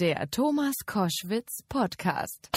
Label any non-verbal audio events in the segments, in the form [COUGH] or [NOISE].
Der Thomas Koschwitz Podcast.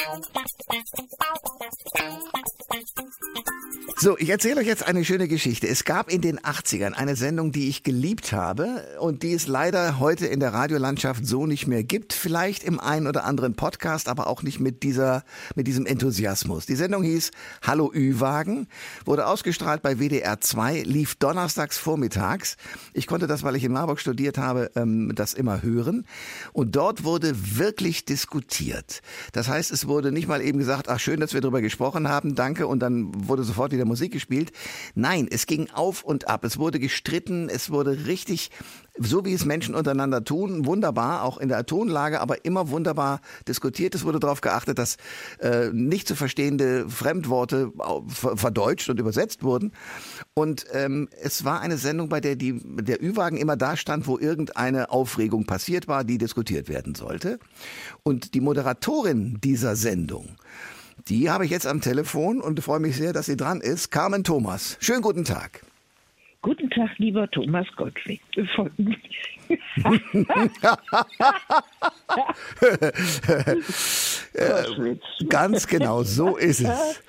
So, ich erzähle euch jetzt eine schöne Geschichte. Es gab in den 80ern eine Sendung, die ich geliebt habe und die es leider heute in der Radiolandschaft so nicht mehr gibt. Vielleicht im einen oder anderen Podcast, aber auch nicht mit dieser, mit diesem Enthusiasmus. Die Sendung hieß Hallo Ü-Wagen, wurde ausgestrahlt bei WDR 2, lief donnerstags vormittags. Ich konnte das, weil ich in Marburg studiert habe, ähm, das immer hören. Und dort wurde wirklich diskutiert. Das heißt, es wurde nicht mal eben gesagt, ach schön, dass wir darüber gesprochen haben, danke, und dann wurde sofort wieder Musik gespielt. Nein, es ging auf und ab. Es wurde gestritten, es wurde richtig so wie es Menschen untereinander tun, wunderbar, auch in der Tonlage, aber immer wunderbar diskutiert. Es wurde darauf geachtet, dass äh, nicht zu verstehende Fremdworte verdeutscht und übersetzt wurden. Und ähm, es war eine Sendung, bei der die, der Ü-Wagen immer da stand, wo irgendeine Aufregung passiert war, die diskutiert werden sollte. Und die Moderatorin dieser Sendung, die habe ich jetzt am Telefon und freue mich sehr, dass sie dran ist. Carmen Thomas. Schönen guten Tag. Guten Tag, lieber Thomas Gottlieb. [LAUGHS] Äh, ganz genau, so ist es.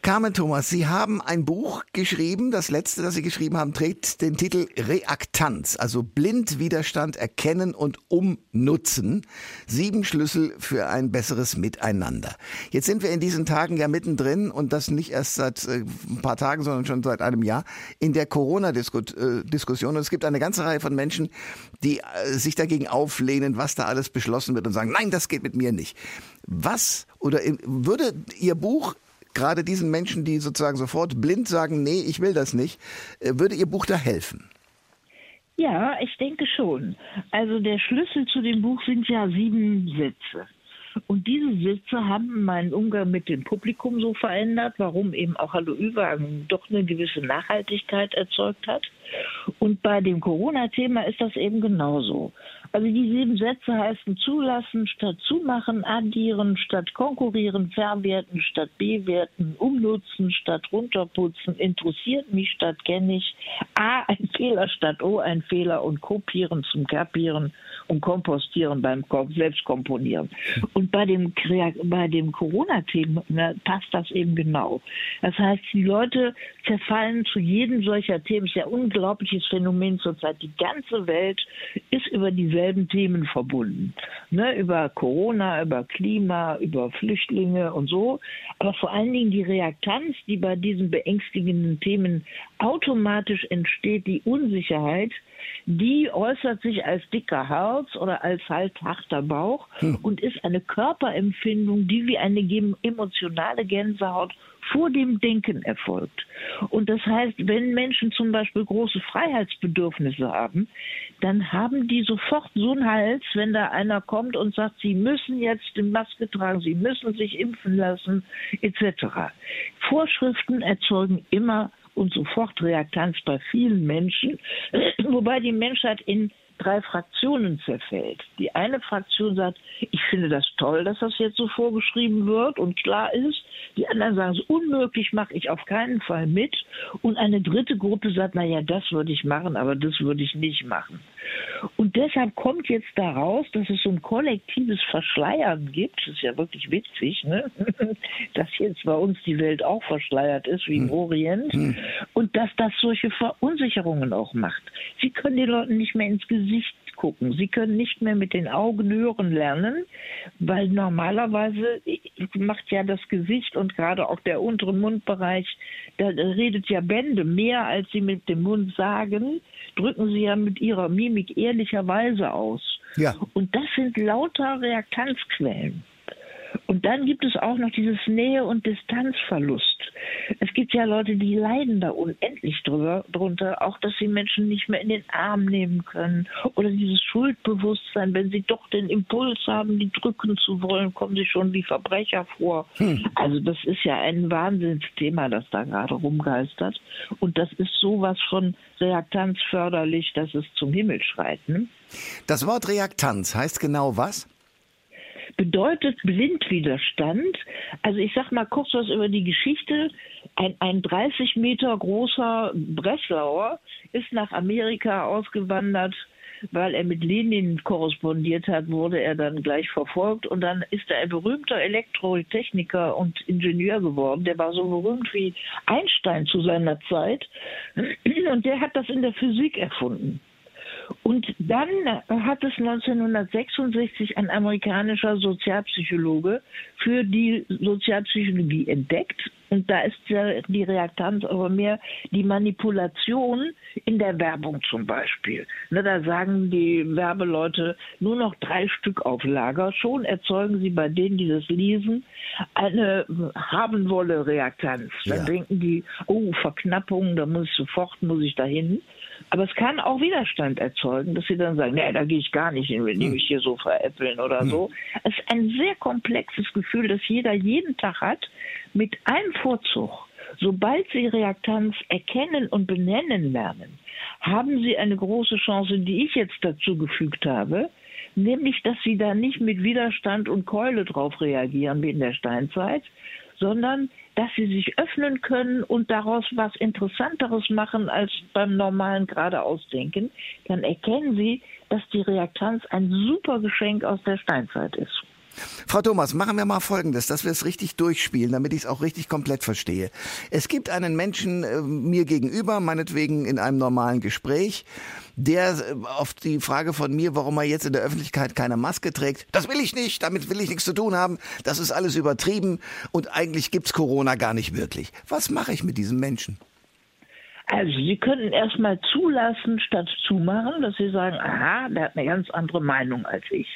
Carmen Thomas, Sie haben ein Buch geschrieben, das letzte, das Sie geschrieben haben, trägt den Titel Reaktanz, also Blindwiderstand erkennen und umnutzen. Sieben Schlüssel für ein besseres Miteinander. Jetzt sind wir in diesen Tagen ja mittendrin und das nicht erst seit äh, ein paar Tagen, sondern schon seit einem Jahr in der Corona-Diskussion. Und es gibt eine ganze Reihe von Menschen, die äh, sich dagegen auflehnen, was da alles beschlossen wird und sagen, nein, das geht mit mir nicht. Was oder würde Ihr Buch gerade diesen Menschen, die sozusagen sofort blind sagen, nee, ich will das nicht, äh, würde Ihr Buch da helfen? Ja, ich denke schon. Also der Schlüssel zu dem Buch sind ja sieben Sätze. Und diese Sitze haben meinen Umgang mit dem Publikum so verändert, warum eben auch Hallo Ü-Wagen doch eine gewisse Nachhaltigkeit erzeugt hat. Und bei dem Corona-Thema ist das eben genauso. Also die sieben Sätze heißen zulassen statt zumachen, addieren statt konkurrieren, verwerten statt bewerten, umnutzen statt runterputzen, interessiert mich statt kenne ich, A ein Fehler statt O ein Fehler und kopieren zum Kapieren und kompostieren beim Selbstkomponieren. Und bei dem, bei dem Corona-Thema passt das eben genau. Das heißt, die Leute zerfallen zu jedem solcher Themen. Es ist ja ein unglaubliches Phänomen zurzeit. Die ganze Welt ist über dieselben Themen verbunden. Ne? Über Corona, über Klima, über Flüchtlinge und so. Aber vor allen Dingen die Reaktanz, die bei diesen beängstigenden Themen automatisch entsteht, die Unsicherheit, die äußert sich als dicker Hals oder als halt harter Bauch hm. und ist eine Körperempfindung, die wie eine emotionale Gänsehaut vor dem Denken erfolgt. Und das heißt, wenn Menschen zum Beispiel große Freiheitsbedürfnisse haben, dann haben die sofort so einen Hals, wenn da einer kommt und sagt, sie müssen jetzt die Maske tragen, sie müssen sich impfen lassen, etc. Vorschriften erzeugen immer und sofort Reaktanz bei vielen Menschen, [CLEARS THROAT] wobei die Menschheit in drei Fraktionen zerfällt. Die eine Fraktion sagt, ich finde das toll, dass das jetzt so vorgeschrieben wird und klar ist. Die anderen sagen, es ist unmöglich, mache ich auf keinen Fall mit. Und eine dritte Gruppe sagt, naja, das würde ich machen, aber das würde ich nicht machen. Und deshalb kommt jetzt daraus, dass es so ein kollektives Verschleiern gibt. Das ist ja wirklich witzig, ne? [LAUGHS] dass jetzt bei uns die Welt auch verschleiert ist, wie im hm. Orient. Hm. Und dass das solche Verunsicherungen auch macht. Sie können den Leuten nicht mehr ins Gesicht gucken. Sie können nicht mehr mit den Augen hören lernen, weil normalerweise macht ja das Gesicht und gerade auch der untere Mundbereich, da redet ja Bände mehr, als sie mit dem Mund sagen, drücken sie ja mit ihrer Mimik ehrlicherweise aus. Ja. Und das sind lauter Reaktanzquellen. Und dann gibt es auch noch dieses Nähe- und Distanzverlust. Es gibt ja Leute, die leiden da unendlich drüber, drunter, auch dass sie Menschen nicht mehr in den Arm nehmen können oder dieses Schuldbewusstsein, wenn sie doch den Impuls haben, die drücken zu wollen, kommen sie schon wie Verbrecher vor. Hm. Also das ist ja ein Wahnsinnsthema, das da gerade rumgeistert. Und das ist sowas von Reaktanz förderlich, dass es zum Himmel schreit. Ne? Das Wort Reaktanz heißt genau was? Bedeutet Blindwiderstand. Also ich sag mal kurz was über die Geschichte. Ein, ein 30 Meter großer Breslauer ist nach Amerika ausgewandert weil er mit Lenin korrespondiert hat, wurde er dann gleich verfolgt und dann ist er ein berühmter Elektrotechniker und Ingenieur geworden. Der war so berühmt wie Einstein zu seiner Zeit und der hat das in der Physik erfunden. Und dann hat es 1966 ein amerikanischer Sozialpsychologe für die Sozialpsychologie entdeckt. Und da ist die Reaktanz aber mehr die Manipulation in der Werbung zum Beispiel. Ne, da sagen die Werbeleute nur noch drei Stück auf Lager. Schon erzeugen sie bei denen, die das lesen, eine haben wolle Reaktanz. Dann ja. denken die, oh, Verknappung, da muss ich sofort, muss ich dahin. Aber es kann auch Widerstand erzeugen, dass sie dann sagen, nee, da gehe ich gar nicht hin, wenn die hm. mich hier so veräppeln oder hm. so. Es ist ein sehr komplexes Gefühl, das jeder jeden Tag hat, mit einem Vorzug. Sobald sie Reaktanz erkennen und benennen lernen, haben sie eine große Chance, die ich jetzt dazu gefügt habe, nämlich, dass sie da nicht mit Widerstand und Keule drauf reagieren wie in der Steinzeit, sondern dass sie sich öffnen können und daraus was Interessanteres machen als beim normalen geradeausdenken, dann erkennen sie, dass die Reaktanz ein super Geschenk aus der Steinzeit ist. Frau Thomas, machen wir mal Folgendes, dass wir es richtig durchspielen, damit ich es auch richtig komplett verstehe. Es gibt einen Menschen äh, mir gegenüber, meinetwegen in einem normalen Gespräch, der äh, auf die Frage von mir, warum er jetzt in der Öffentlichkeit keine Maske trägt, das will ich nicht, damit will ich nichts zu tun haben, das ist alles übertrieben und eigentlich gibt's Corona gar nicht wirklich. Was mache ich mit diesem Menschen? Also Sie könnten erstmal zulassen statt zumachen, dass Sie sagen, aha, der hat eine ganz andere Meinung als ich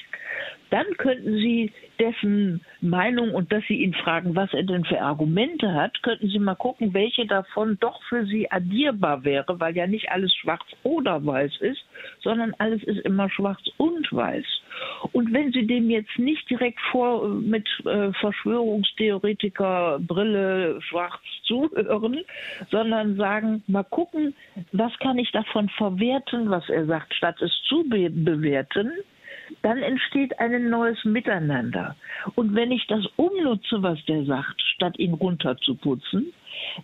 dann könnten Sie dessen Meinung und dass Sie ihn fragen, was er denn für Argumente hat, könnten Sie mal gucken, welche davon doch für Sie addierbar wäre, weil ja nicht alles schwarz oder weiß ist, sondern alles ist immer schwarz und weiß. Und wenn Sie dem jetzt nicht direkt vor mit äh, Verschwörungstheoretiker Brille schwarz zuhören, sondern sagen, mal gucken, was kann ich davon verwerten, was er sagt, statt es zu be bewerten, dann entsteht ein neues Miteinander. Und wenn ich das umnutze, was der sagt, statt ihn runterzuputzen,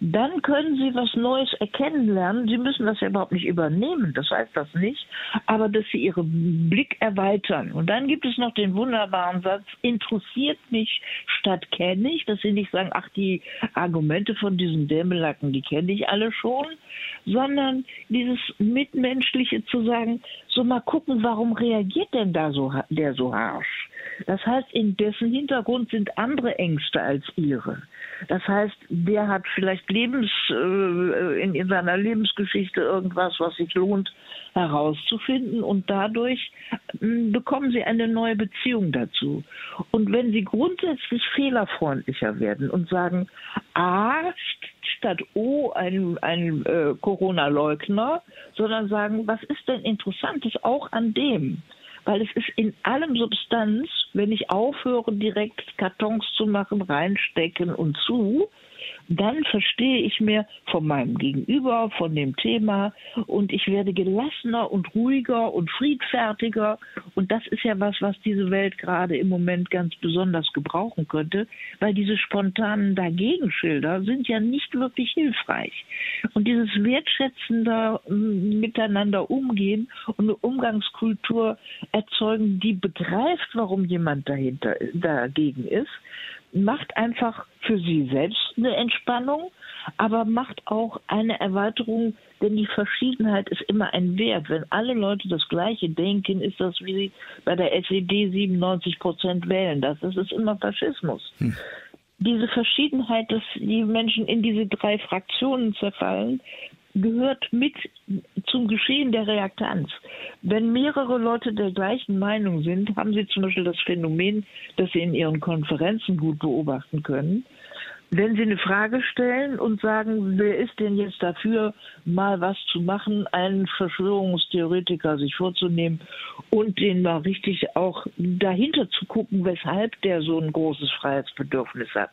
dann können Sie was Neues erkennen lernen. Sie müssen das ja überhaupt nicht übernehmen, das heißt das nicht, aber dass Sie Ihren Blick erweitern. Und dann gibt es noch den wunderbaren Satz, interessiert mich statt kenne ich, dass Sie nicht sagen, ach, die Argumente von diesen Dämmelacken, die kenne ich alle schon, sondern dieses Mitmenschliche zu sagen, so mal gucken, warum reagiert denn da so, der so harsch? Das heißt, in dessen Hintergrund sind andere Ängste als ihre. Das heißt, der hat vielleicht Lebens, äh, in, in seiner Lebensgeschichte irgendwas, was sich lohnt herauszufinden und dadurch äh, bekommen sie eine neue Beziehung dazu. Und wenn sie grundsätzlich fehlerfreundlicher werden und sagen, A statt O ein, ein äh, Corona-Leugner, sondern sagen, was ist denn Interessantes auch an dem? Weil es ist in allem Substanz, wenn ich aufhöre, direkt Kartons zu machen, reinstecken und zu, dann verstehe ich mehr von meinem Gegenüber, von dem Thema und ich werde gelassener und ruhiger und friedfertiger. Und das ist ja was, was diese Welt gerade im Moment ganz besonders gebrauchen könnte, weil diese spontanen Dagegenschilder sind ja nicht wirklich hilfreich. Und dieses wertschätzende Miteinander umgehen und eine Umgangskultur erzeugen, die begreift, warum jemand dahinter, dagegen ist, macht einfach für sie selbst eine Entspannung, aber macht auch eine Erweiterung, denn die Verschiedenheit ist immer ein Wert. Wenn alle Leute das Gleiche denken, ist das wie bei der SED 97 Prozent wählen. Das, das ist immer Faschismus. Hm. Diese Verschiedenheit, dass die Menschen in diese drei Fraktionen zerfallen, gehört mit zum Geschehen der Reaktanz. Wenn mehrere Leute der gleichen Meinung sind, haben sie zum Beispiel das Phänomen, das sie in ihren Konferenzen gut beobachten können. Wenn Sie eine Frage stellen und sagen, wer ist denn jetzt dafür, mal was zu machen, einen Verschwörungstheoretiker sich vorzunehmen und den mal richtig auch dahinter zu gucken, weshalb der so ein großes Freiheitsbedürfnis hat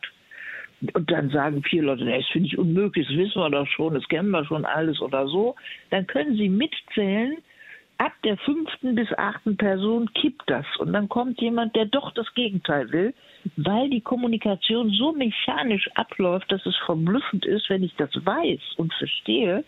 und dann sagen vier Leute, das finde ich unmöglich, das wissen wir doch schon, das kennen wir schon alles oder so, dann können sie mitzählen, ab der fünften bis achten Person kippt das und dann kommt jemand, der doch das Gegenteil will, weil die Kommunikation so mechanisch abläuft, dass es verblüffend ist, wenn ich das weiß und verstehe,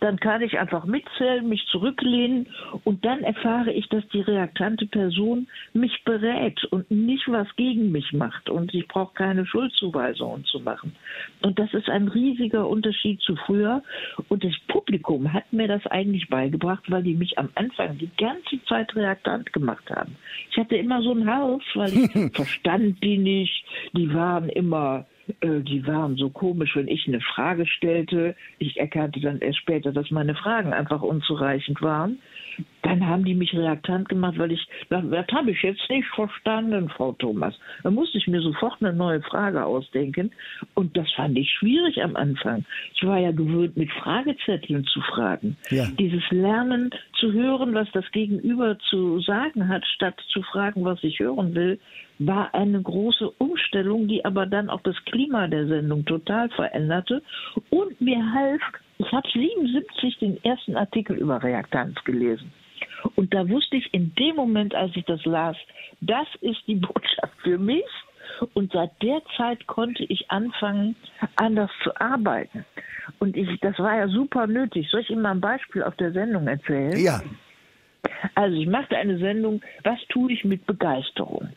dann kann ich einfach mitzählen, mich zurücklehnen und dann erfahre ich, dass die reaktante Person mich berät und nicht was gegen mich macht und ich brauche keine Schuldzuweisungen zu machen. Und das ist ein riesiger Unterschied zu früher und das Publikum hat mir das eigentlich beigebracht, weil die mich am Anfang die ganze Zeit reaktant gemacht haben. Ich hatte immer so ein Haus, weil ich [LAUGHS] verstand die nicht, die waren immer äh, die waren so komisch, wenn ich eine Frage stellte. Ich erkannte dann erst später, dass meine Fragen einfach unzureichend waren. Dann haben die mich reaktant gemacht, weil ich, das habe ich jetzt nicht verstanden, Frau Thomas. Da musste ich mir sofort eine neue Frage ausdenken. Und das fand ich schwierig am Anfang. Ich war ja gewöhnt, mit Fragezetteln zu fragen. Ja. Dieses Lernen zu hören, was das Gegenüber zu sagen hat, statt zu fragen, was ich hören will, war eine große Umstellung, die aber dann auch das Klima der Sendung total veränderte und mir half, ich habe 77 den ersten Artikel über Reaktanz gelesen. Und da wusste ich in dem Moment, als ich das las, das ist die Botschaft für mich. Und seit der Zeit konnte ich anfangen, anders zu arbeiten. Und ich, das war ja super nötig. Soll ich Ihnen mal ein Beispiel auf der Sendung erzählen? Ja. Also ich machte eine Sendung, was tue ich mit Begeisterung?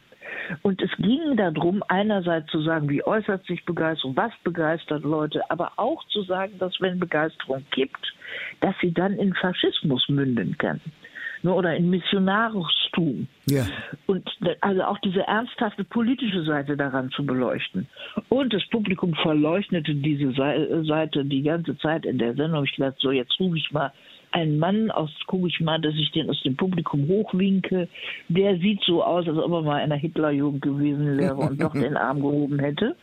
Und es ging darum, einerseits zu sagen, wie äußert sich Begeisterung, was begeistert Leute, aber auch zu sagen, dass wenn Begeisterung kippt, dass sie dann in Faschismus münden kann ne, oder in Missionarstum. Ja. Und also auch diese ernsthafte politische Seite daran zu beleuchten. Und das Publikum verleuchtete diese Seite die ganze Zeit in der Sendung. Ich dachte, so jetzt rufe ich mal einen Mann aus, gucke ich mal, dass ich den aus dem Publikum hochwinke. Der sieht so aus, als ob er mal in der Hitlerjugend gewesen wäre und doch den Arm gehoben hätte.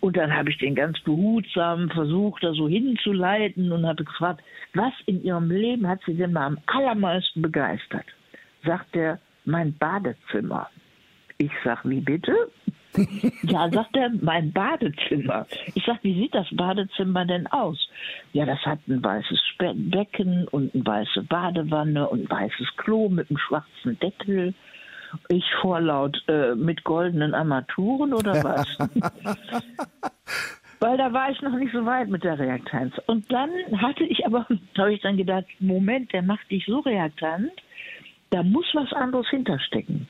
Und dann habe ich den ganz behutsam versucht, da so hinzuleiten und habe gefragt, was in ihrem Leben hat sie denn mal am allermeisten begeistert? Sagt er, mein Badezimmer. Ich sag, wie bitte? Ja, sagt er, mein Badezimmer. Ich sag, wie sieht das Badezimmer denn aus? Ja, das hat ein weißes Becken und eine weiße Badewanne und ein weißes Klo mit einem schwarzen Deckel. Ich vorlaut äh, mit goldenen Armaturen oder was? [LAUGHS] Weil da war ich noch nicht so weit mit der Reaktanz. Und dann hatte ich aber, [LAUGHS] habe ich dann gedacht, Moment, der macht dich so reaktant, da muss was anderes hinterstecken.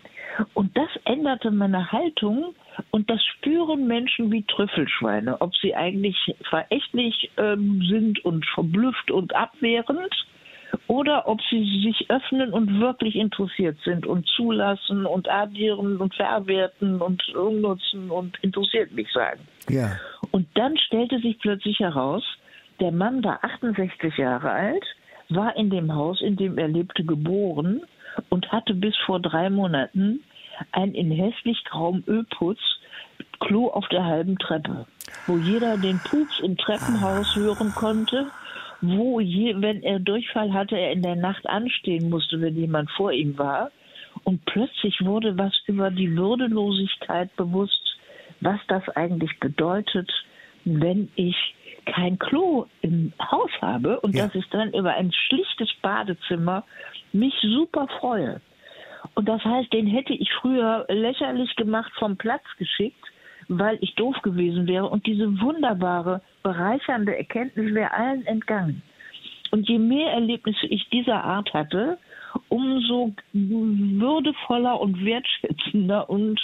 Und das änderte meine Haltung und das spüren Menschen wie Trüffelschweine, ob sie eigentlich verächtlich ähm, sind und verblüfft und abwehrend oder ob sie sich öffnen und wirklich interessiert sind und zulassen und addieren und verwerten und umnutzen und interessiert mich sagen. Ja. Und dann stellte sich plötzlich heraus, der Mann war 68 Jahre alt, war in dem Haus, in dem er lebte, geboren und hatte bis vor drei Monaten ein in hässlich grauem Ölputz Klo auf der halben Treppe, wo jeder den Pups im Treppenhaus hören konnte, wo je, wenn er Durchfall hatte, er in der Nacht anstehen musste, wenn jemand vor ihm war. Und plötzlich wurde was über die Würdelosigkeit bewusst, was das eigentlich bedeutet, wenn ich kein Klo im Haus habe und ja. dass ich dann über ein schlichtes Badezimmer mich super freue. Und das heißt, den hätte ich früher lächerlich gemacht, vom Platz geschickt, weil ich doof gewesen wäre. Und diese wunderbare, bereichernde Erkenntnis wäre allen entgangen. Und je mehr Erlebnisse ich dieser Art hatte, umso würdevoller und wertschätzender und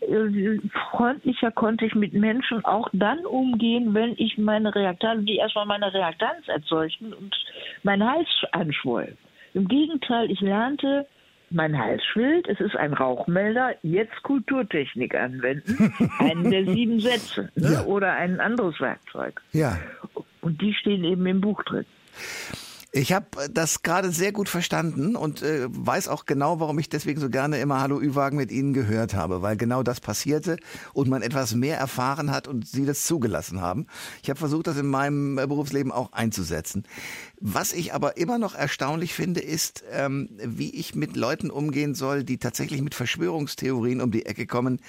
äh, freundlicher konnte ich mit Menschen auch dann umgehen, wenn ich meine Reaktanz, die erstmal meine Reaktanz erzeugten und mein Hals anschwoll. Im Gegenteil, ich lernte, mein Halsschild, es ist ein Rauchmelder, jetzt Kulturtechnik anwenden, [LAUGHS] einen der sieben Sätze ne? ja. oder ein anderes Werkzeug. Ja. Und die stehen eben im Buch drin. Ich habe das gerade sehr gut verstanden und äh, weiß auch genau, warum ich deswegen so gerne immer Hallo Ü-Wagen mit Ihnen gehört habe, weil genau das passierte und man etwas mehr erfahren hat und Sie das zugelassen haben. Ich habe versucht, das in meinem äh, Berufsleben auch einzusetzen. Was ich aber immer noch erstaunlich finde, ist, ähm, wie ich mit Leuten umgehen soll, die tatsächlich mit Verschwörungstheorien um die Ecke kommen,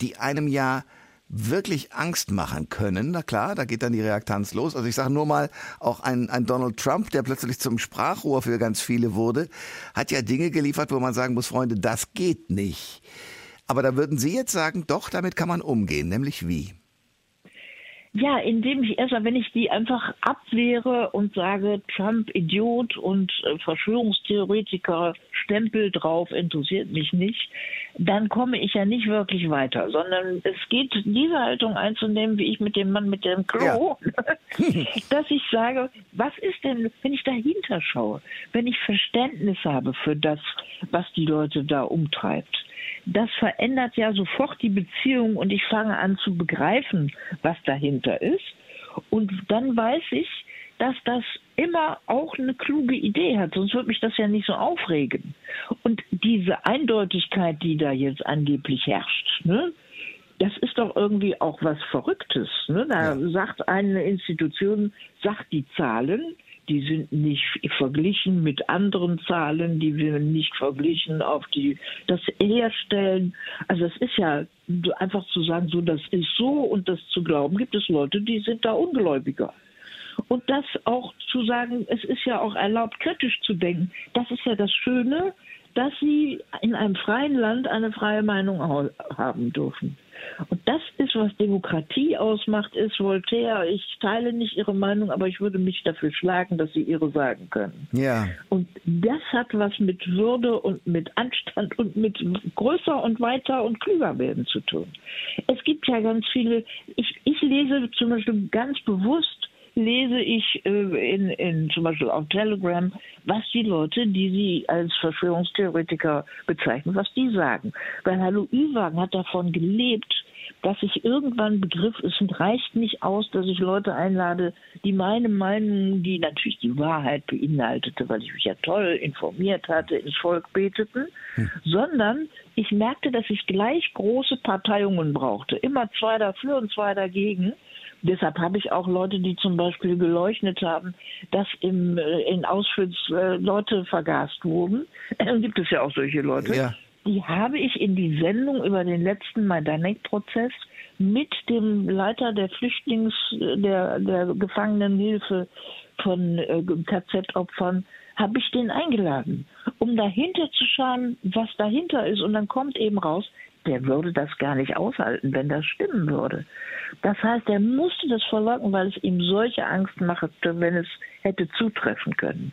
die einem ja wirklich Angst machen können. Na klar, da geht dann die Reaktanz los. Also ich sage nur mal, auch ein, ein Donald Trump, der plötzlich zum Sprachrohr für ganz viele wurde, hat ja Dinge geliefert, wo man sagen muss, Freunde, das geht nicht. Aber da würden Sie jetzt sagen, doch, damit kann man umgehen, nämlich wie? Ja, indem ich erstmal, wenn ich die einfach abwehre und sage, Trump Idiot und äh, Verschwörungstheoretiker, Stempel drauf, interessiert mich nicht, dann komme ich ja nicht wirklich weiter, sondern es geht, diese Haltung einzunehmen, wie ich mit dem Mann mit dem Klo, ja. [LAUGHS] [LAUGHS] dass ich sage, was ist denn, wenn ich dahinter schaue, wenn ich Verständnis habe für das, was die Leute da umtreibt das verändert ja sofort die Beziehung und ich fange an zu begreifen, was dahinter ist. Und dann weiß ich, dass das immer auch eine kluge Idee hat, sonst würde mich das ja nicht so aufregen. Und diese Eindeutigkeit, die da jetzt angeblich herrscht, ne, das ist doch irgendwie auch was Verrücktes. Ne? Da ja. sagt eine Institution, sagt die Zahlen, die sind nicht verglichen mit anderen Zahlen, die wir nicht verglichen auf die das Herstellen. Also es ist ja einfach zu sagen, so das ist so und das zu glauben, gibt es Leute, die sind da ungläubiger. Und das auch zu sagen, es ist ja auch erlaubt, kritisch zu denken. Das ist ja das Schöne, dass sie in einem freien Land eine freie Meinung haben dürfen. Und das ist, was Demokratie ausmacht, ist Voltaire. Ich teile nicht ihre Meinung, aber ich würde mich dafür schlagen, dass sie ihre sagen können. Ja. Und das hat was mit Würde und mit Anstand und mit größer und weiter und klüger werden zu tun. Es gibt ja ganz viele, ich, ich lese zum Beispiel ganz bewusst lese ich äh, in, in zum Beispiel auf Telegram, was die Leute, die sie als Verschwörungstheoretiker bezeichnen, was die sagen. Weil Hallo Ü-Wagen hat davon gelebt, dass ich irgendwann begriff, es reicht nicht aus, dass ich Leute einlade, die meine Meinung, die natürlich die Wahrheit beinhaltete, weil ich mich ja toll informiert hatte, ins Volk beteten, hm. sondern ich merkte, dass ich gleich große Parteiungen brauchte. Immer zwei dafür und zwei dagegen. Deshalb habe ich auch Leute, die zum Beispiel geleugnet haben, dass im, äh, in Auschwitz äh, Leute vergast wurden. [CLEARS THROAT] Gibt es ja auch solche Leute. Ja. Die habe ich in die Sendung über den letzten Majdanek-Prozess mit dem Leiter der Flüchtlings-, der, der Gefangenenhilfe von äh, KZ-Opfern, habe ich den eingeladen, um dahinter zu schauen, was dahinter ist. Und dann kommt eben raus, der würde das gar nicht aushalten, wenn das stimmen würde. Das heißt, er musste das verleugnen, weil es ihm solche Angst machte, wenn es hätte zutreffen können.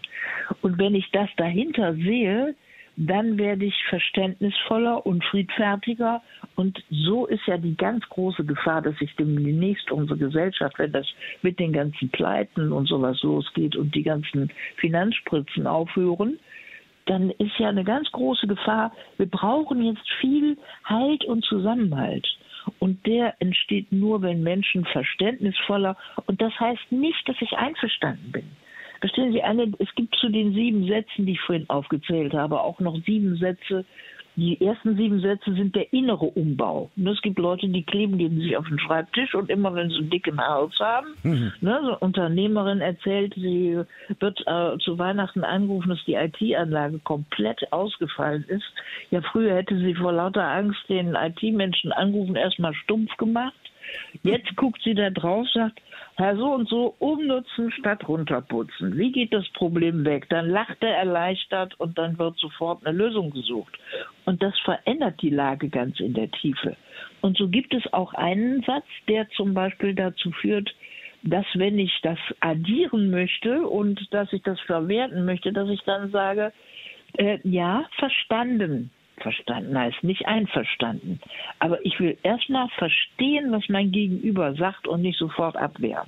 Und wenn ich das dahinter sehe, dann werde ich verständnisvoller und friedfertiger. Und so ist ja die ganz große Gefahr, dass sich demnächst unsere Gesellschaft, wenn das mit den ganzen Pleiten und sowas losgeht und die ganzen Finanzspritzen aufhören, dann ist ja eine ganz große Gefahr, wir brauchen jetzt viel Halt und Zusammenhalt. Und der entsteht nur, wenn Menschen verständnisvoller, und das heißt nicht, dass ich einverstanden bin. Verstehen Sie, eine, es gibt zu den sieben Sätzen, die ich vorhin aufgezählt habe, auch noch sieben Sätze, die ersten sieben Sätze sind der innere Umbau. Und es gibt Leute, die kleben die sich auf den Schreibtisch und immer wenn sie einen dicken Hals haben, mhm. ne, so Unternehmerin erzählt, sie wird äh, zu Weihnachten angerufen, dass die IT-Anlage komplett ausgefallen ist. Ja, früher hätte sie vor lauter Angst den IT-Menschen angerufen, erstmal stumpf gemacht. Jetzt guckt sie da drauf, sagt, Herr so und so, umnutzen statt runterputzen. Wie geht das Problem weg? Dann lacht er erleichtert und dann wird sofort eine Lösung gesucht. Und das verändert die Lage ganz in der Tiefe. Und so gibt es auch einen Satz, der zum Beispiel dazu führt, dass wenn ich das addieren möchte und dass ich das verwerten möchte, dass ich dann sage, äh, ja, verstanden. Verstanden heißt nicht einverstanden. Aber ich will erstmal verstehen, was mein Gegenüber sagt und nicht sofort abwehren.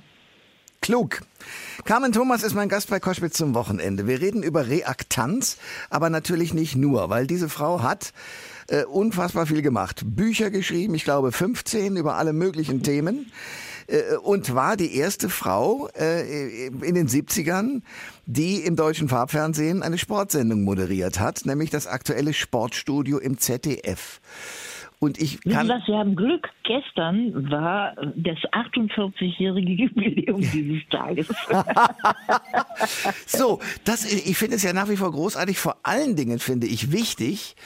Klug. Carmen Thomas ist mein Gast bei Koschwitz zum Wochenende. Wir reden über Reaktanz, aber natürlich nicht nur, weil diese Frau hat äh, unfassbar viel gemacht. Bücher geschrieben, ich glaube 15 über alle möglichen Themen. Äh, und war die erste Frau äh, in den 70ern, die im deutschen Farbfernsehen eine Sportsendung moderiert hat, nämlich das aktuelle Sportstudio im ZDF. Und ich kann. Wissen Sie haben Glück. Gestern war das 48-jährige [LAUGHS] Jubiläum dieses Tages. [LAUGHS] so, das, ich finde es ja nach wie vor großartig. Vor allen Dingen finde ich wichtig,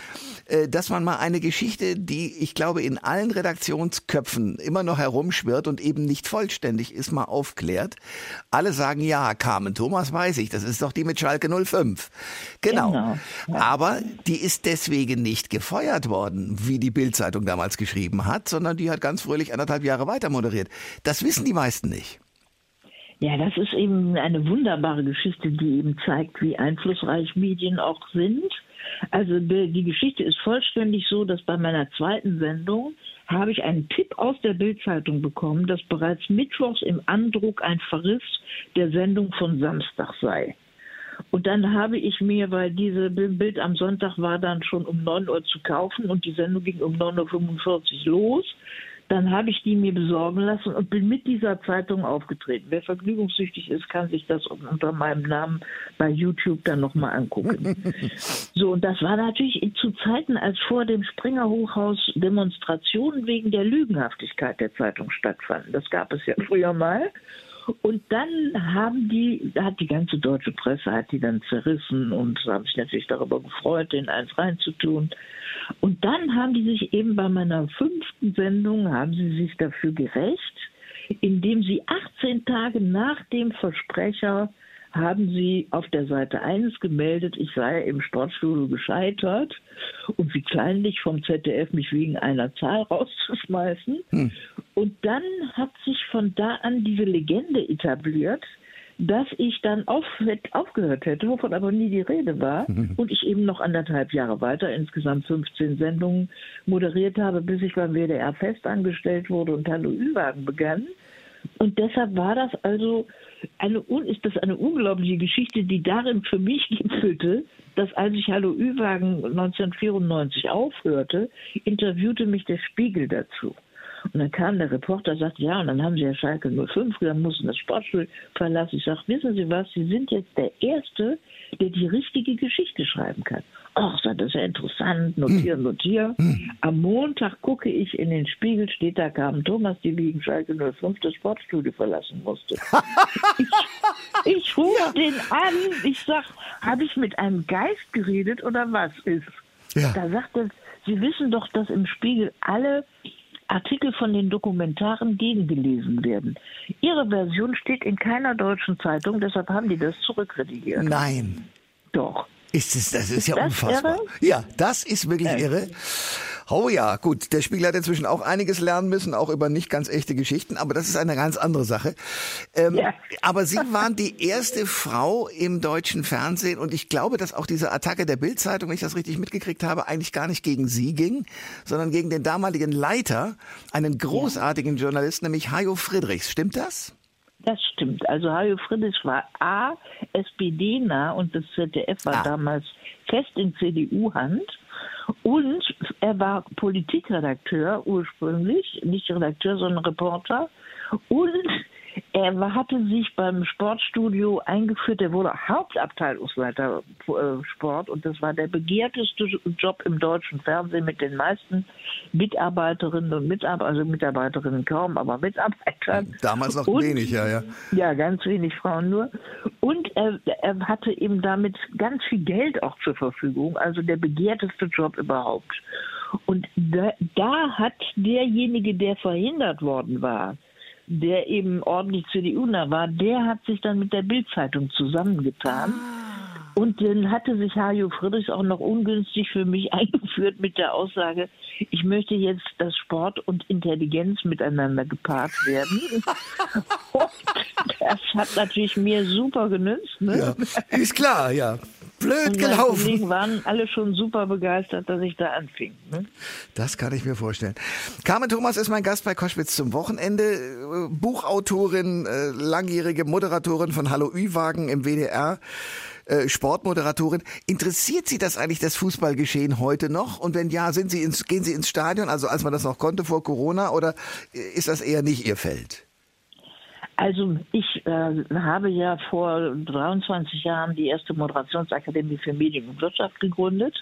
dass man mal eine Geschichte, die ich glaube in allen Redaktionsköpfen immer noch herumschwirrt und eben nicht vollständig ist, mal aufklärt. Alle sagen ja, Carmen Thomas weiß ich, das ist doch die mit Schalke 05. Genau. genau. Ja. Aber die ist deswegen nicht gefeuert worden, wie die Bildzeitung damals geschrieben hat, sondern die hat ganz fröhlich anderthalb Jahre weiter moderiert. Das wissen die meisten nicht. Ja, das ist eben eine wunderbare Geschichte, die eben zeigt, wie einflussreich Medien auch sind. Also die, Geschichte ist vollständig so, dass bei meiner zweiten Sendung habe ich einen Tipp aus der Bildzeitung bekommen, dass bereits mittwochs im Andruck ein Verriss der Sendung von Samstag sei. Und dann habe ich mir, weil diese Bild am Sonntag war dann schon um 9 Uhr zu kaufen und die Sendung ging um 9.45 Uhr los, dann habe ich die mir besorgen lassen und bin mit dieser Zeitung aufgetreten. Wer vergnügungssüchtig ist, kann sich das unter meinem Namen bei YouTube dann nochmal angucken. [LAUGHS] so, und das war natürlich zu Zeiten, als vor dem Springer Hochhaus Demonstrationen wegen der Lügenhaftigkeit der Zeitung stattfanden. Das gab es ja früher mal. Und dann haben die, hat die ganze deutsche Presse hat die dann zerrissen und haben sich natürlich darüber gefreut, den eins reinzutun. Und dann haben die sich eben bei meiner fünften Sendung, haben sie sich dafür gerecht, indem sie 18 Tage nach dem Versprecher haben sie auf der Seite 1 gemeldet, ich sei im Sportstudio gescheitert und wie kleinlich vom ZDF mich wegen einer Zahl [LAUGHS] rauszuschmeißen. Hm. Und dann hat sich von da an diese Legende etabliert, dass ich dann auf, aufgehört hätte, wovon aber nie die Rede war, [LAUGHS] und ich eben noch anderthalb Jahre weiter, insgesamt 15 Sendungen moderiert habe, bis ich beim WDR festangestellt wurde und Hallo Ü-Wagen begann. Und deshalb war das also eine, ist das eine unglaubliche Geschichte, die darin für mich gipfelte, dass als ich Hallo Ü-Wagen 1994 aufhörte, interviewte mich der Spiegel dazu. Und dann kam der Reporter und sagte, ja, und dann haben sie ja Schalke 05, dann mussten das Sportstuhl verlassen. Ich sage, wissen Sie was, Sie sind jetzt der Erste, der die richtige Geschichte schreiben kann. Ach, das ist ja interessant, notieren, hm. notieren. Hm. Am Montag gucke ich in den Spiegel, steht da, kam Thomas, die wegen Schalke 05 das Sportstudio verlassen musste. [LAUGHS] ich ich rufe ja. den an, ich sag, habe ich mit einem Geist geredet oder was ist? Ja. Da sagt er, Sie wissen doch, dass im Spiegel alle Artikel von den Dokumentaren gegengelesen werden. Ihre Version steht in keiner deutschen Zeitung, deshalb haben die das zurückredigiert. Nein. Doch. Ist es, das ist, ist ja das unfassbar. Irre? Ja, das ist wirklich ja. irre. Oh ja, gut, der Spiegel hat inzwischen auch einiges lernen müssen, auch über nicht ganz echte Geschichten, aber das ist eine ganz andere Sache. Ähm, ja. Aber Sie waren die erste Frau im deutschen Fernsehen und ich glaube, dass auch diese Attacke der Bildzeitung, wenn ich das richtig mitgekriegt habe, eigentlich gar nicht gegen Sie ging, sondern gegen den damaligen Leiter, einen großartigen ja. Journalisten, nämlich Hajo Friedrichs. Stimmt das? Das stimmt. Also Hajo Friedrichs war A, SPD-nah und das ZDF war ah. damals fest in CDU-Hand. Und er war Politikredakteur ursprünglich, nicht Redakteur, sondern Reporter. Und er hatte sich beim Sportstudio eingeführt, er wurde Hauptabteilungsleiter äh, Sport und das war der begehrteste Job im deutschen Fernsehen mit den meisten Mitarbeiterinnen und Mitarbeitern, also Mitarbeiterinnen kaum, aber Mitarbeitern. Damals noch und, wenig, ja, ja. Ja, ganz wenig Frauen nur. Und er, er hatte eben damit ganz viel Geld auch zur Verfügung, also der begehrteste Job überhaupt. Und da, da hat derjenige, der verhindert worden war, der eben ordentlich CDU-nah war, der hat sich dann mit der Bildzeitung zusammengetan. Ah. Und dann hatte sich Hajo Friedrichs auch noch ungünstig für mich [LAUGHS] eingeführt mit der Aussage, ich möchte jetzt, dass Sport und Intelligenz miteinander gepaart werden. [LAUGHS] das hat natürlich mir super genützt. Ne? Ja, ist klar, ja blöd gelaufen. Die waren alle schon super begeistert, dass ich da anfing. Ne? Das kann ich mir vorstellen. Carmen Thomas ist mein Gast bei Koschwitz zum Wochenende. Buchautorin, äh, langjährige Moderatorin von Hallo Ü-Wagen im WDR. Äh, Sportmoderatorin. Interessiert Sie das eigentlich, das Fußballgeschehen heute noch? Und wenn ja, sind Sie ins, gehen Sie ins Stadion, also als man das noch konnte vor Corona, oder ist das eher nicht Ihr Feld? Also ich äh, habe ja vor 23 Jahren die erste Moderationsakademie für Medien und Wirtschaft gegründet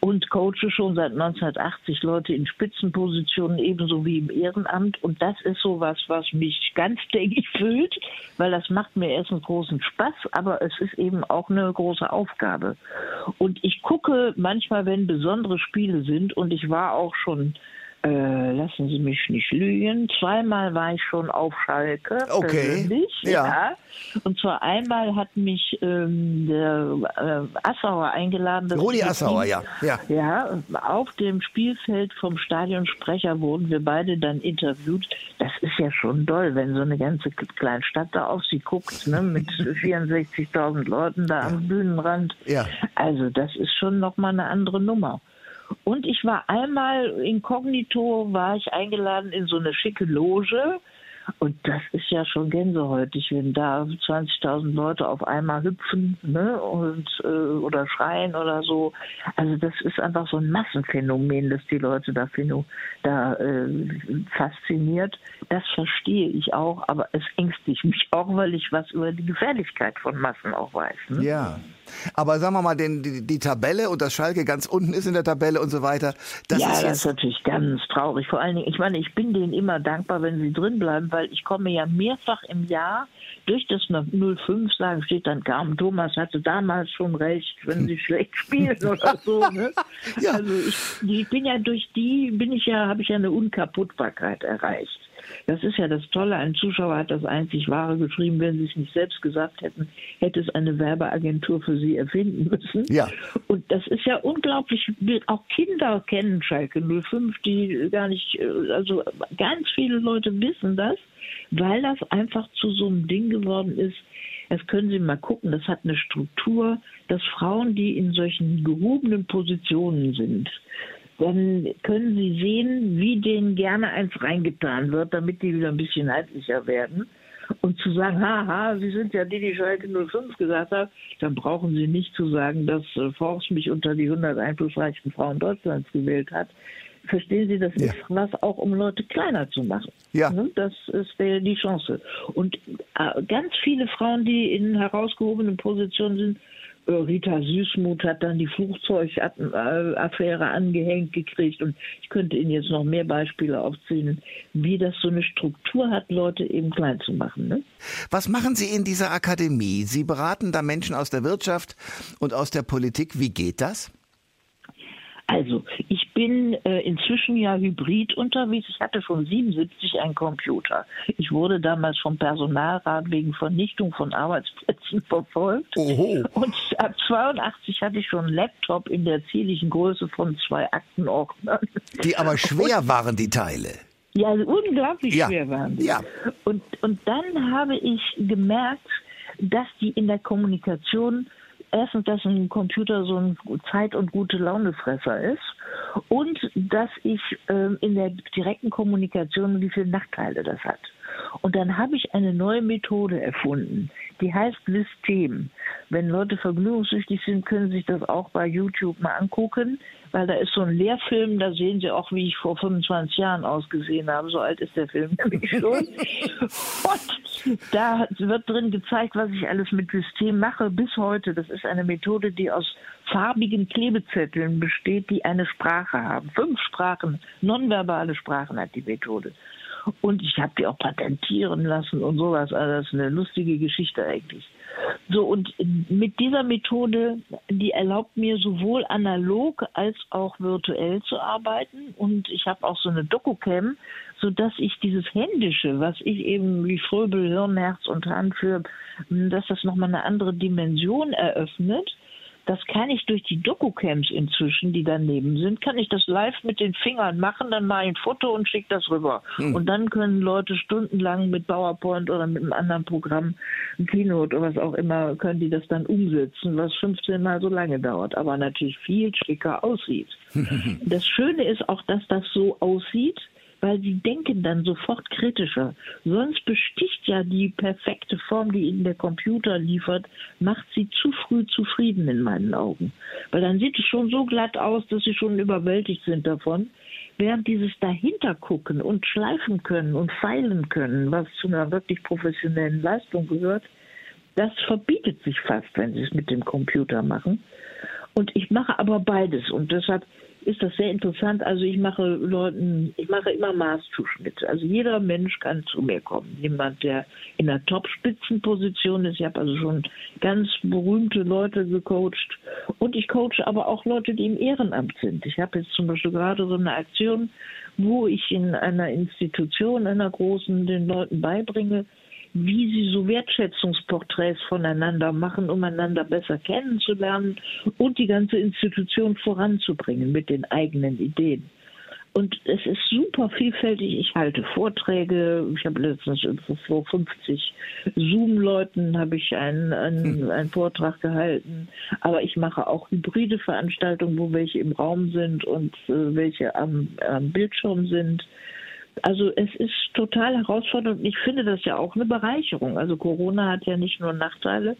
und coache schon seit 1980 Leute in Spitzenpositionen ebenso wie im Ehrenamt und das ist so was, was mich ganz [LAUGHS] täglich füllt, weil das macht mir erstens großen Spaß, aber es ist eben auch eine große Aufgabe. Und ich gucke manchmal, wenn besondere Spiele sind und ich war auch schon äh, lassen Sie mich nicht lügen. Zweimal war ich schon auf Schalke. Okay. Ja. ja. Und zwar einmal hat mich ähm, der äh, Assauer eingeladen. Rudi Assauer, ja. ja. Ja, auf dem Spielfeld vom Stadionsprecher wurden wir beide dann interviewt. Das ist ja schon toll, wenn so eine ganze kleine Stadt da auf sie guckt, ne, mit [LAUGHS] 64.000 Leuten da ja. am Bühnenrand. Ja. Also das ist schon nochmal eine andere Nummer. Und ich war einmal inkognito, war ich eingeladen in so eine schicke Loge und das ist ja schon gänsehäutig, wenn da 20.000 Leute auf einmal hüpfen ne, und, äh, oder schreien oder so. Also das ist einfach so ein Massenphänomen, das die Leute da, da äh, fasziniert. Das verstehe ich auch, aber es ängstigt mich auch, weil ich was über die Gefährlichkeit von Massen auch weiß. Ne? Ja. Aber sagen wir mal, den, die, die, Tabelle und das Schalke ganz unten ist in der Tabelle und so weiter. Das ja, ist das ist natürlich ganz traurig. Vor allen Dingen, ich meine, ich bin denen immer dankbar, wenn sie drin bleiben, weil ich komme ja mehrfach im Jahr durch das 05 sagen, steht dann Carmen Thomas hatte damals schon recht, wenn sie [LAUGHS] schlecht spielen oder so. Ne? ja. Also ich, ich bin ja durch die, bin ich ja, habe ich ja eine Unkaputtbarkeit erreicht. Das ist ja das Tolle. Ein Zuschauer hat das einzig Wahre geschrieben. Wenn Sie es nicht selbst gesagt hätten, hätte es eine Werbeagentur für Sie erfinden müssen. Ja. Und das ist ja unglaublich. Auch Kinder kennen Schalke 05, die gar nicht, also ganz viele Leute wissen das, weil das einfach zu so einem Ding geworden ist. Das können Sie mal gucken. Das hat eine Struktur, dass Frauen, die in solchen gehobenen Positionen sind, dann können Sie sehen, wie denen gerne eins reingetan wird, damit die wieder ein bisschen heimlicher werden. Und zu sagen, haha, Sie sind ja die, die Schalke 05 gesagt hat, dann brauchen Sie nicht zu sagen, dass äh, Forst mich unter die 100 einflussreichsten Frauen Deutschlands gewählt hat. Verstehen Sie, das ja. ist was auch, um Leute kleiner zu machen. Ja. Ne, das ist die Chance. Und äh, ganz viele Frauen, die in herausgehobenen Positionen sind, Rita Süßmuth hat dann die Flugzeugaffäre angehängt gekriegt und ich könnte Ihnen jetzt noch mehr Beispiele aufzählen, wie das so eine Struktur hat, Leute eben klein zu machen. Ne? Was machen Sie in dieser Akademie? Sie beraten da Menschen aus der Wirtschaft und aus der Politik. Wie geht das? Also, ich bin äh, inzwischen ja hybrid unterwegs. Ich hatte schon 77 einen Computer. Ich wurde damals vom Personalrat wegen Vernichtung von Arbeitsplätzen [LAUGHS] verfolgt. Oho. Und ab 82 hatte ich schon einen Laptop in der ziellichen Größe von zwei Aktenordnern. Die aber schwer Und, waren, die Teile. Ja, unglaublich ja. schwer waren die. Ja. Und, und dann habe ich gemerkt, dass die in der Kommunikation erstens, dass ein Computer so ein Zeit- und gute Launefresser ist und dass ich äh, in der direkten Kommunikation, wie viele Nachteile das hat. Und dann habe ich eine neue Methode erfunden, die heißt System. Wenn Leute vergnügungssüchtig sind, können sie sich das auch bei YouTube mal angucken, weil da ist so ein Lehrfilm, da sehen sie auch, wie ich vor 25 Jahren ausgesehen habe. So alt ist der Film [LAUGHS] nämlich schon. Und da wird drin gezeigt, was ich alles mit System mache bis heute. Das ist eine Methode, die aus farbigen Klebezetteln besteht, die eine Sprache haben. Fünf Sprachen, nonverbale Sprachen hat die Methode. Und ich habe die auch patentieren lassen und sowas. Also das ist eine lustige Geschichte eigentlich. So, und mit dieser Methode, die erlaubt mir sowohl analog als auch virtuell zu arbeiten. Und ich habe auch so eine Doku-Cam, sodass ich dieses Händische, was ich eben wie Fröbel, Hirn, Herz und Hand für, dass das nochmal eine andere Dimension eröffnet das kann ich durch die Doku-Camps inzwischen, die daneben sind, kann ich das live mit den Fingern machen, dann mache ich ein Foto und schicke das rüber. Hm. Und dann können Leute stundenlang mit PowerPoint oder mit einem anderen Programm, ein Keynote oder was auch immer, können die das dann umsetzen, was 15 Mal so lange dauert, aber natürlich viel schicker aussieht. [LAUGHS] das Schöne ist auch, dass das so aussieht, weil sie denken dann sofort kritischer. Sonst besticht ja die perfekte Form, die ihnen der Computer liefert, macht sie zu früh zufrieden in meinen Augen. Weil dann sieht es schon so glatt aus, dass sie schon überwältigt sind davon. Während dieses dahinter gucken und schleifen können und feilen können, was zu einer wirklich professionellen Leistung gehört, das verbietet sich fast, wenn sie es mit dem Computer machen. Und ich mache aber beides und deshalb ist das sehr interessant. Also ich mache Leuten, ich mache immer Maßzuschnitt. Also jeder Mensch kann zu mir kommen. Jemand, der in einer Top-Spitzenposition ist. Ich habe also schon ganz berühmte Leute gecoacht. Und ich coache aber auch Leute, die im Ehrenamt sind. Ich habe jetzt zum Beispiel gerade so eine Aktion, wo ich in einer Institution, einer großen, den Leuten beibringe, wie sie so Wertschätzungsporträts voneinander machen, um einander besser kennenzulernen und die ganze Institution voranzubringen mit den eigenen Ideen. Und es ist super vielfältig. Ich halte Vorträge. Ich habe letztens vor 50 Zoom-Leuten habe ich einen, einen, hm. einen, Vortrag gehalten. Aber ich mache auch hybride Veranstaltungen, wo welche im Raum sind und äh, welche am, am Bildschirm sind. Also es ist total herausfordernd und ich finde das ja auch eine Bereicherung. Also Corona hat ja nicht nur Nachteile,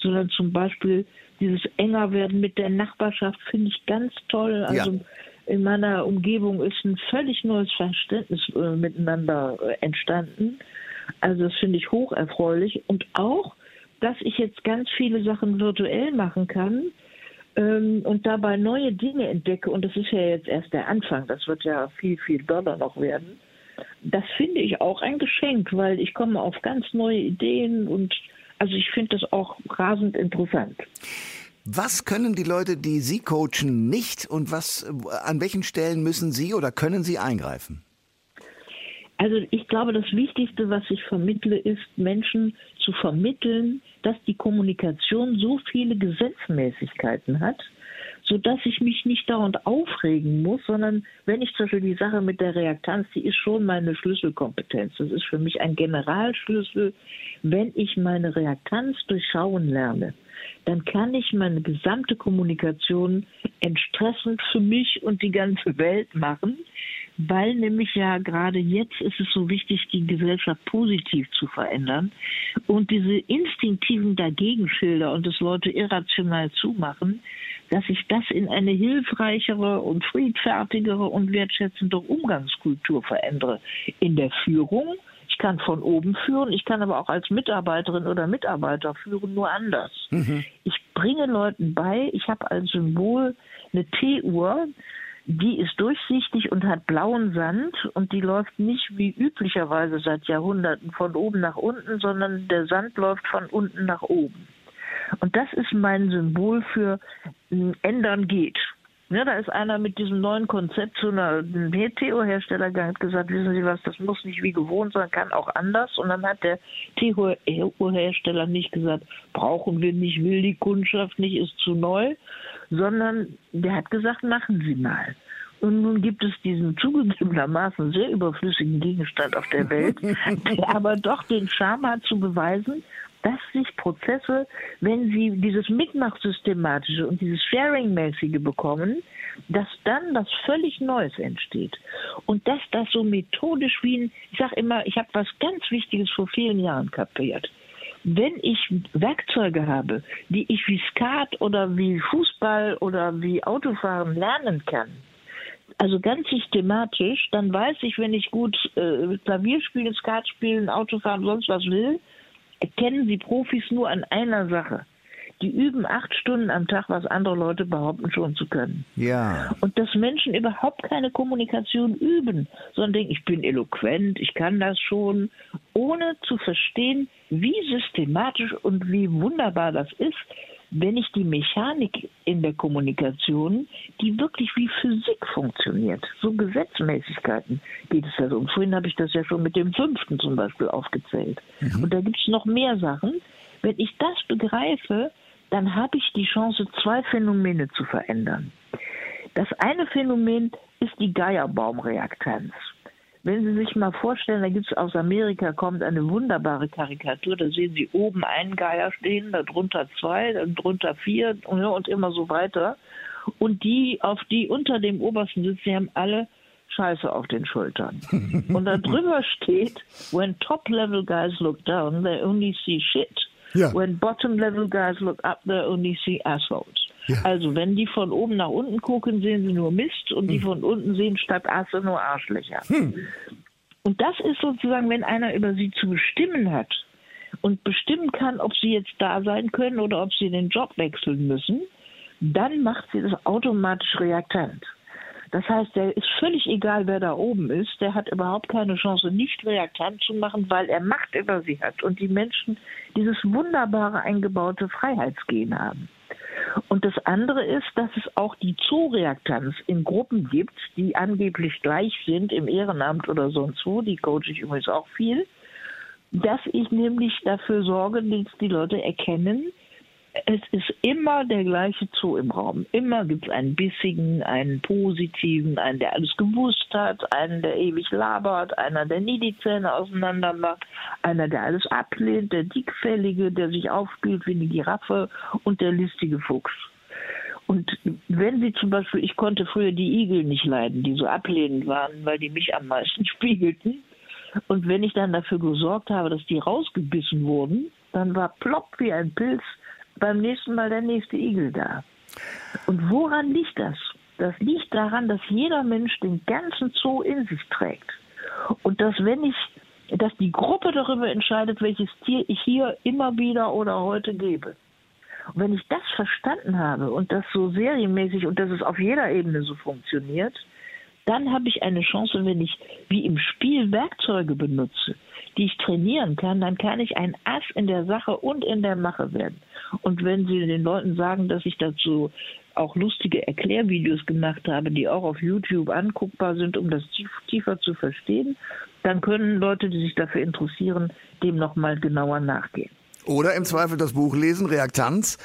sondern zum Beispiel dieses enger werden mit der Nachbarschaft finde ich ganz toll. Also ja. in meiner Umgebung ist ein völlig neues Verständnis äh, miteinander äh, entstanden. Also das finde ich hocherfreulich und auch, dass ich jetzt ganz viele Sachen virtuell machen kann ähm, und dabei neue Dinge entdecke. Und das ist ja jetzt erst der Anfang. Das wird ja viel, viel doller noch werden das finde ich auch ein Geschenk, weil ich komme auf ganz neue Ideen und also ich finde das auch rasend interessant. Was können die Leute, die Sie coachen, nicht und was, an welchen Stellen müssen Sie oder können Sie eingreifen? Also ich glaube, das Wichtigste, was ich vermittle, ist Menschen zu vermitteln, dass die Kommunikation so viele Gesetzmäßigkeiten hat, sodass ich mich nicht dauernd aufregen muss, sondern wenn ich zum Beispiel die Sache mit der Reaktanz, die ist schon meine Schlüsselkompetenz. Das ist für mich ein Generalschlüssel. Wenn ich meine Reaktanz durchschauen lerne, dann kann ich meine gesamte Kommunikation entstressend für mich und die ganze Welt machen, weil nämlich ja gerade jetzt ist es so wichtig, die Gesellschaft positiv zu verändern und diese instinktiven Dagegenschilder und das Leute irrational zumachen, dass ich das in eine hilfreichere und friedfertigere und wertschätzende Umgangskultur verändere. In der Führung, ich kann von oben führen, ich kann aber auch als Mitarbeiterin oder Mitarbeiter führen, nur anders. Mhm. Ich bringe Leuten bei, ich habe als Symbol eine T-Uhr, die ist durchsichtig und hat blauen Sand und die läuft nicht wie üblicherweise seit Jahrhunderten von oben nach unten, sondern der Sand läuft von unten nach oben. Und das ist mein Symbol für ändern geht. Ja, da ist einer mit diesem neuen Konzept zu einem Theo-Hersteller gesagt, wissen Sie was, das muss nicht wie gewohnt sein, kann auch anders. Und dann hat der Theo-Hersteller nicht gesagt, brauchen wir nicht, will die Kundschaft nicht, ist zu neu, sondern der hat gesagt, machen Sie mal. Und nun gibt es diesen [LAUGHS] zugegebenermaßen sehr überflüssigen Gegenstand auf der Welt, [LAUGHS] der aber doch den Charme hat zu beweisen, dass sich Prozesse, wenn sie dieses Mitmachsystematische und dieses Sharing-mäßige bekommen, dass dann was völlig Neues entsteht. Und dass das so methodisch wie ein, ich sage immer, ich habe was ganz Wichtiges vor vielen Jahren kapiert. Wenn ich Werkzeuge habe, die ich wie Skat oder wie Fußball oder wie Autofahren lernen kann, also ganz systematisch, dann weiß ich, wenn ich gut äh, Klavier spielen, Skat spielen, Autofahren, sonst was will, erkennen sie Profis nur an einer Sache. Die üben acht Stunden am Tag, was andere Leute behaupten schon zu können. Ja. Und dass Menschen überhaupt keine Kommunikation üben, sondern denken, ich bin eloquent, ich kann das schon, ohne zu verstehen, wie systematisch und wie wunderbar das ist, wenn ich die Mechanik in der Kommunikation, die wirklich wie Physik funktioniert, so Gesetzmäßigkeiten geht es ja so. Und vorhin habe ich das ja schon mit dem fünften zum Beispiel aufgezählt. Mhm. Und da gibt es noch mehr Sachen. Wenn ich das begreife, dann habe ich die Chance, zwei Phänomene zu verändern. Das eine Phänomen ist die Geierbaumreaktanz. Wenn Sie sich mal vorstellen, da gibt es aus Amerika kommt eine wunderbare Karikatur, da sehen Sie oben einen Geier stehen, darunter zwei, darunter vier und immer so weiter. Und die, auf die unter dem obersten sitzen, die haben alle Scheiße auf den Schultern. [LAUGHS] und da drüber steht, when top level guys look down, they only see shit. Ja. When bottom level guys look up, they only see assholes. Ja. Also wenn die von oben nach unten gucken, sehen sie nur Mist und hm. die von unten sehen statt Asse nur Arschlöcher. Hm. Und das ist sozusagen, wenn einer über sie zu bestimmen hat und bestimmen kann, ob sie jetzt da sein können oder ob sie den Job wechseln müssen, dann macht sie das automatisch reaktant. Das heißt, der ist völlig egal, wer da oben ist. Der hat überhaupt keine Chance, nicht reaktant zu machen, weil er Macht über sie hat und die Menschen dieses wunderbare eingebaute Freiheitsgehen haben. Und das andere ist, dass es auch die Zooreaktanz in Gruppen gibt, die angeblich gleich sind im Ehrenamt oder sonst wo. Die coache ich übrigens auch viel. Dass ich nämlich dafür sorge, dass die Leute erkennen, es ist immer der gleiche Zoo im Raum. Immer gibt es einen bissigen, einen positiven, einen, der alles gewusst hat, einen, der ewig labert, einer, der nie die Zähne auseinander macht, einer, der alles ablehnt, der dickfällige, der sich aufspielt wie eine Giraffe und der listige Fuchs. Und wenn sie zum Beispiel, ich konnte früher die Igel nicht leiden, die so ablehnend waren, weil die mich am meisten [LAUGHS] spiegelten. Und wenn ich dann dafür gesorgt habe, dass die rausgebissen wurden, dann war plopp wie ein Pilz beim nächsten Mal der nächste Igel da. Und woran liegt das? Das liegt daran, dass jeder Mensch den ganzen Zoo in sich trägt. Und dass wenn ich, dass die Gruppe darüber entscheidet, welches Tier ich hier immer wieder oder heute gebe. Und wenn ich das verstanden habe und das so serienmäßig und dass es auf jeder Ebene so funktioniert, dann habe ich eine Chance, wenn ich wie im Spiel Werkzeuge benutze, die ich trainieren kann, dann kann ich ein Ass in der Sache und in der Mache werden. Und wenn Sie den Leuten sagen, dass ich dazu auch lustige Erklärvideos gemacht habe, die auch auf YouTube anguckbar sind, um das tiefer zu verstehen, dann können Leute, die sich dafür interessieren, dem nochmal genauer nachgehen. Oder im Zweifel das Buch lesen, Reaktanz,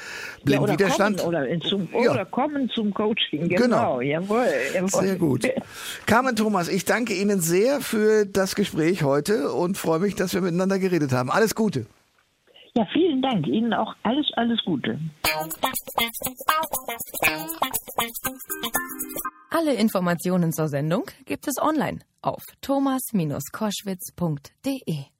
Blindwiderstand. Ja, oder, kommen, oder, zum, ja. oder kommen zum Coaching, genau. genau. Jawohl, jawohl. Sehr gut. Carmen Thomas, ich danke Ihnen sehr für das Gespräch heute und freue mich, dass wir miteinander geredet haben. Alles Gute. Ja, vielen Dank. Ihnen auch alles, alles Gute. Alle Informationen zur Sendung gibt es online auf thomas-koschwitz.de.